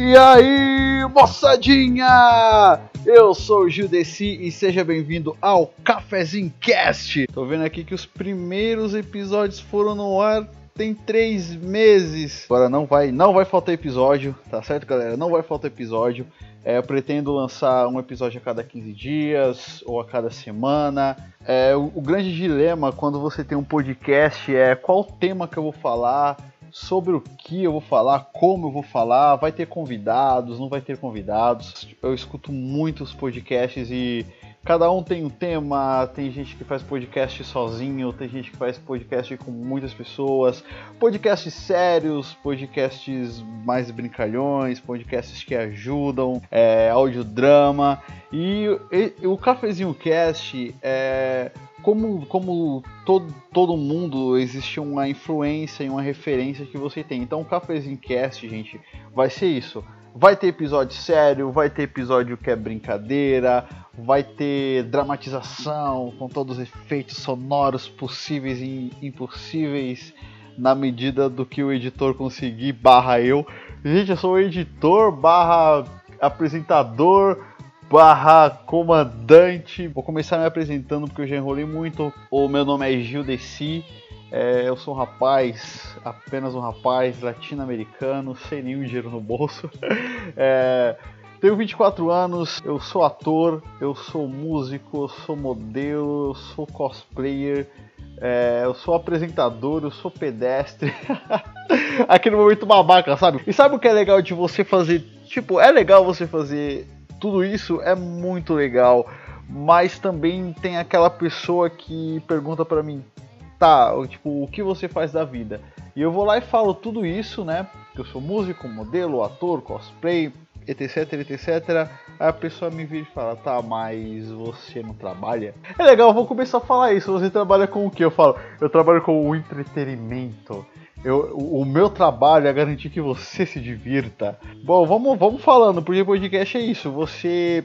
E aí, moçadinha! Eu sou o Gildeci e seja bem-vindo ao Cafezinho Cast. Tô vendo aqui que os primeiros episódios foram no ar tem três meses. Agora não vai, não vai faltar episódio, tá certo, galera? Não vai faltar episódio. É, eu pretendo lançar um episódio a cada 15 dias ou a cada semana. É, o, o grande dilema quando você tem um podcast é qual tema que eu vou falar sobre o que eu vou falar, como eu vou falar, vai ter convidados, não vai ter convidados. Eu escuto muitos podcasts e cada um tem um tema, tem gente que faz podcast sozinho, tem gente que faz podcast com muitas pessoas, podcasts sérios, podcasts mais brincalhões, podcasts que ajudam, é, audiodrama. E, e o Cafezinho Cast é como, como todo, todo mundo, existe uma influência e uma referência que você tem. Então o Cafezinho Cast, gente, vai ser isso. Vai ter episódio sério, vai ter episódio que é brincadeira, vai ter dramatização com todos os efeitos sonoros possíveis e impossíveis na medida do que o editor conseguir, barra eu. Gente, eu sou editor, barra apresentador, barra comandante. Vou começar me apresentando porque eu já enrolei muito. O meu nome é Gil Desi. É, eu sou um rapaz, apenas um rapaz latino-americano, sem nenhum dinheiro no bolso. É, tenho 24 anos, eu sou ator, eu sou músico, eu sou modelo, eu sou cosplayer, é, eu sou apresentador, eu sou pedestre. Aquele momento babaca, sabe? E sabe o que é legal de você fazer? Tipo, é legal você fazer tudo isso é muito legal, mas também tem aquela pessoa que pergunta para mim, tá, tipo, o que você faz da vida? E eu vou lá e falo tudo isso, né? Que eu sou músico, modelo, ator, cosplay, etc, etc. Aí a pessoa me vira e fala, tá, mas você não trabalha? É legal, eu vou começar a falar isso. Você trabalha com o que? Eu falo, eu trabalho com o entretenimento. Eu, o, meu trabalho é garantir que você se divirta. Bom, vamos, vamos falando, porque podcast é isso. Você,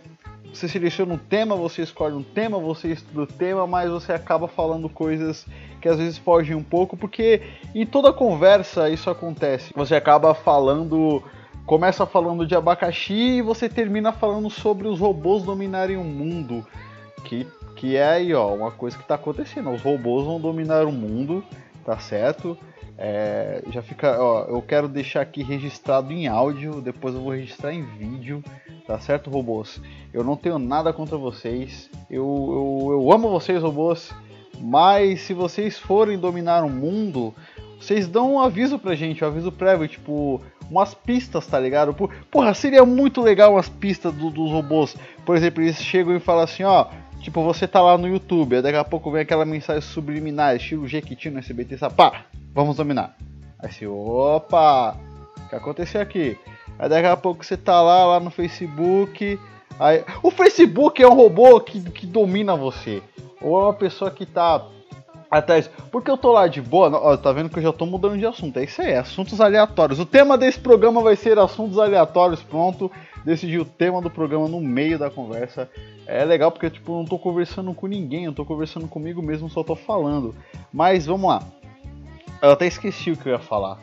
você seleciona um tema, você escolhe um tema, você estuda o tema, mas você acaba falando coisas que às vezes fogem um pouco, porque em toda conversa isso acontece. Você acaba falando começa falando de abacaxi e você termina falando sobre os robôs dominarem o mundo. Que, que é aí, ó, uma coisa que está acontecendo. Os robôs vão dominar o mundo, tá certo? É, já fica, ó, eu quero deixar aqui registrado em áudio, depois eu vou registrar em vídeo, tá certo, robôs? Eu não tenho nada contra vocês, eu, eu, eu amo vocês, robôs, mas se vocês forem dominar o mundo, vocês dão um aviso pra gente, um aviso prévio, tipo, umas pistas, tá ligado? Porra, seria muito legal umas pistas do, dos robôs. Por exemplo, eles chegam e falam assim, ó, tipo, você tá lá no YouTube, daqui a pouco vem aquela mensagem subliminar, estilo Jequiti no SBT, sabe? Pá, vamos dominar. Aí você, opa, o que aconteceu aqui? Aí daqui a pouco você tá lá, lá no Facebook. Aí, o Facebook é um robô que, que domina você. Ou é uma pessoa que tá atrás. Porque eu tô lá de boa, ó, tá vendo que eu já tô mudando de assunto. É isso aí, assuntos aleatórios. O tema desse programa vai ser assuntos aleatórios, pronto. Decidi o tema do programa no meio da conversa. É legal porque tipo, eu não tô conversando com ninguém, eu tô conversando comigo mesmo, só tô falando. Mas vamos lá. Eu até esqueci o que eu ia falar.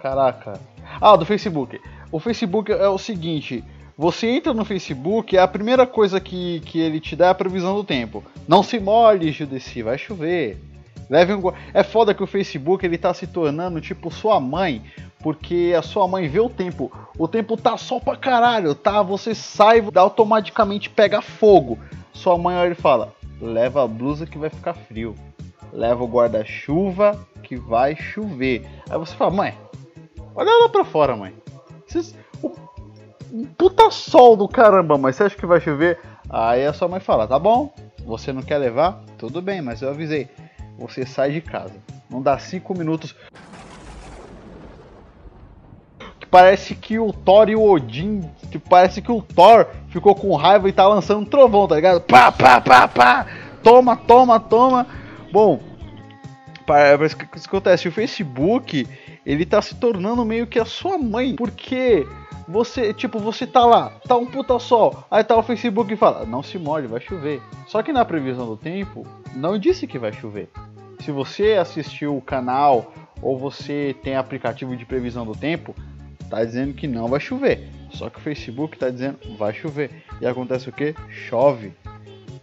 Caraca. Ah, do Facebook. O Facebook é o seguinte: você entra no Facebook, a primeira coisa que, que ele te dá é a previsão do tempo. Não se molhe, Judeci, vai chover. Leve um... É foda que o Facebook ele tá se tornando tipo sua mãe, porque a sua mãe vê o tempo. O tempo tá só pra caralho, tá? Você sai, automaticamente pega fogo. Sua mãe olha e fala: leva a blusa que vai ficar frio. Leva o guarda-chuva que vai chover. Aí você fala, mãe, olha lá pra fora, mãe. O, puta sol do caramba, mas você acha que vai chover? Aí a sua mãe fala, tá bom, você não quer levar? Tudo bem, mas eu avisei. Você sai de casa. Não dá cinco minutos. Que parece que o Thor e o Odin. Que parece que o Thor ficou com raiva e tá lançando um trovão, tá ligado? Pá, pá, pá, pá. Toma, toma, toma. Bom, parece que isso acontece. O Facebook, ele tá se tornando meio que a sua mãe, porque você, tipo, você tá lá, tá um puta sol, aí tá o Facebook e fala, não se molhe, vai chover. Só que na previsão do tempo, não disse que vai chover. Se você assistiu o canal ou você tem aplicativo de previsão do tempo, tá dizendo que não vai chover. Só que o Facebook tá dizendo vai chover. E acontece o que? Chove.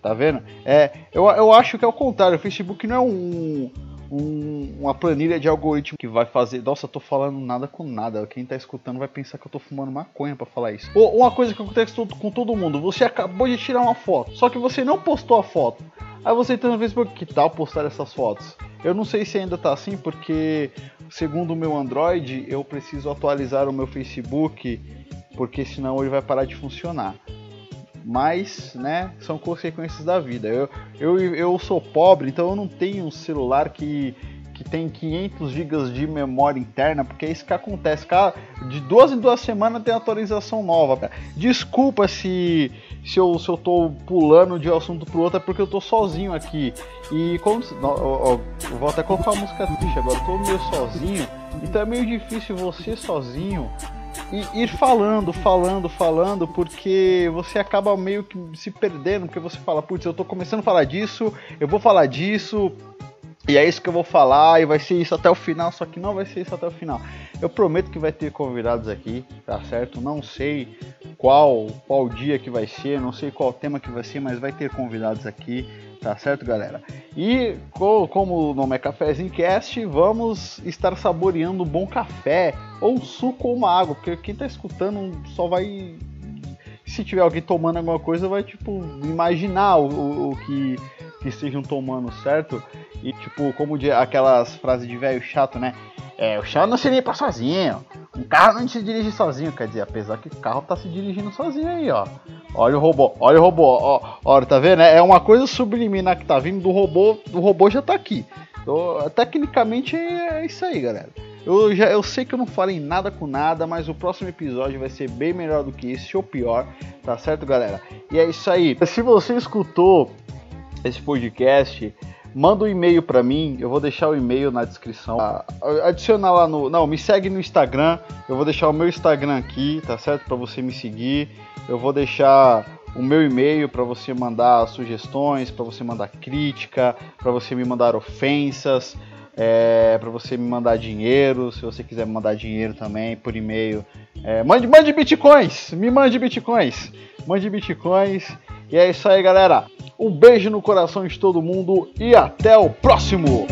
Tá vendo? É, eu, eu acho que é o contrário. O Facebook não é um, um, uma planilha de algoritmo que vai fazer. Nossa, tô falando nada com nada. Quem tá escutando vai pensar que eu tô fumando maconha para falar isso. Ou uma coisa que acontece com todo mundo: você acabou de tirar uma foto, só que você não postou a foto. Aí você entra no Facebook, que tal postar essas fotos? Eu não sei se ainda tá assim, porque segundo o meu Android, eu preciso atualizar o meu Facebook, porque senão ele vai parar de funcionar mas né, são consequências da vida. Eu, eu, eu sou pobre, então eu não tenho um celular que, que tem 500 GB de memória interna, porque é isso que acontece. Cara, de duas em duas semanas tem atualização nova. Desculpa se, se, eu, se eu tô pulando de um assunto pro outro, é porque eu tô sozinho aqui. E como. Ó, eu vou até colocar uma música triste agora, eu tô meio sozinho, então é meio difícil você sozinho e ir falando, falando, falando, porque você acaba meio que se perdendo, porque você fala, putz, eu tô começando a falar disso, eu vou falar disso, e é isso que eu vou falar, e vai ser isso até o final, só que não vai ser isso até o final. Eu prometo que vai ter convidados aqui, tá certo? Não sei qual qual dia que vai ser, não sei qual tema que vai ser, mas vai ter convidados aqui. Tá certo, galera? E como o nome é Cafézinho Cast, vamos estar saboreando um bom café, ou suco ou uma água, porque quem tá escutando só vai. Se tiver alguém tomando alguma coisa, vai tipo imaginar o, o, o que, que estejam tomando, certo? E tipo, como de, aquelas frases de velho chato, né? É, o chão não se limpa sozinho. Um carro não se dirige sozinho, quer dizer, apesar que o carro tá se dirigindo sozinho aí, ó. Olha o robô, olha o robô, ó, olha, tá vendo? É uma coisa subliminar que tá vindo do robô, o robô já tá aqui. Então, tecnicamente é isso aí, galera. Eu, já, eu sei que eu não falei nada com nada, mas o próximo episódio vai ser bem melhor do que esse, ou pior, tá certo, galera? E é isso aí. Se você escutou esse podcast, manda um e-mail para mim, eu vou deixar o e-mail na descrição. Ah, adiciona lá no, não, me segue no Instagram, eu vou deixar o meu Instagram aqui, tá certo? Para você me seguir. Eu vou deixar o meu e-mail para você mandar sugestões, para você mandar crítica, para você me mandar ofensas, é, para você me mandar dinheiro, se você quiser me mandar dinheiro também por e-mail. É, mande, mande bitcoins, me mande bitcoins, mande bitcoins. E é isso aí, galera. Um beijo no coração de todo mundo e até o próximo!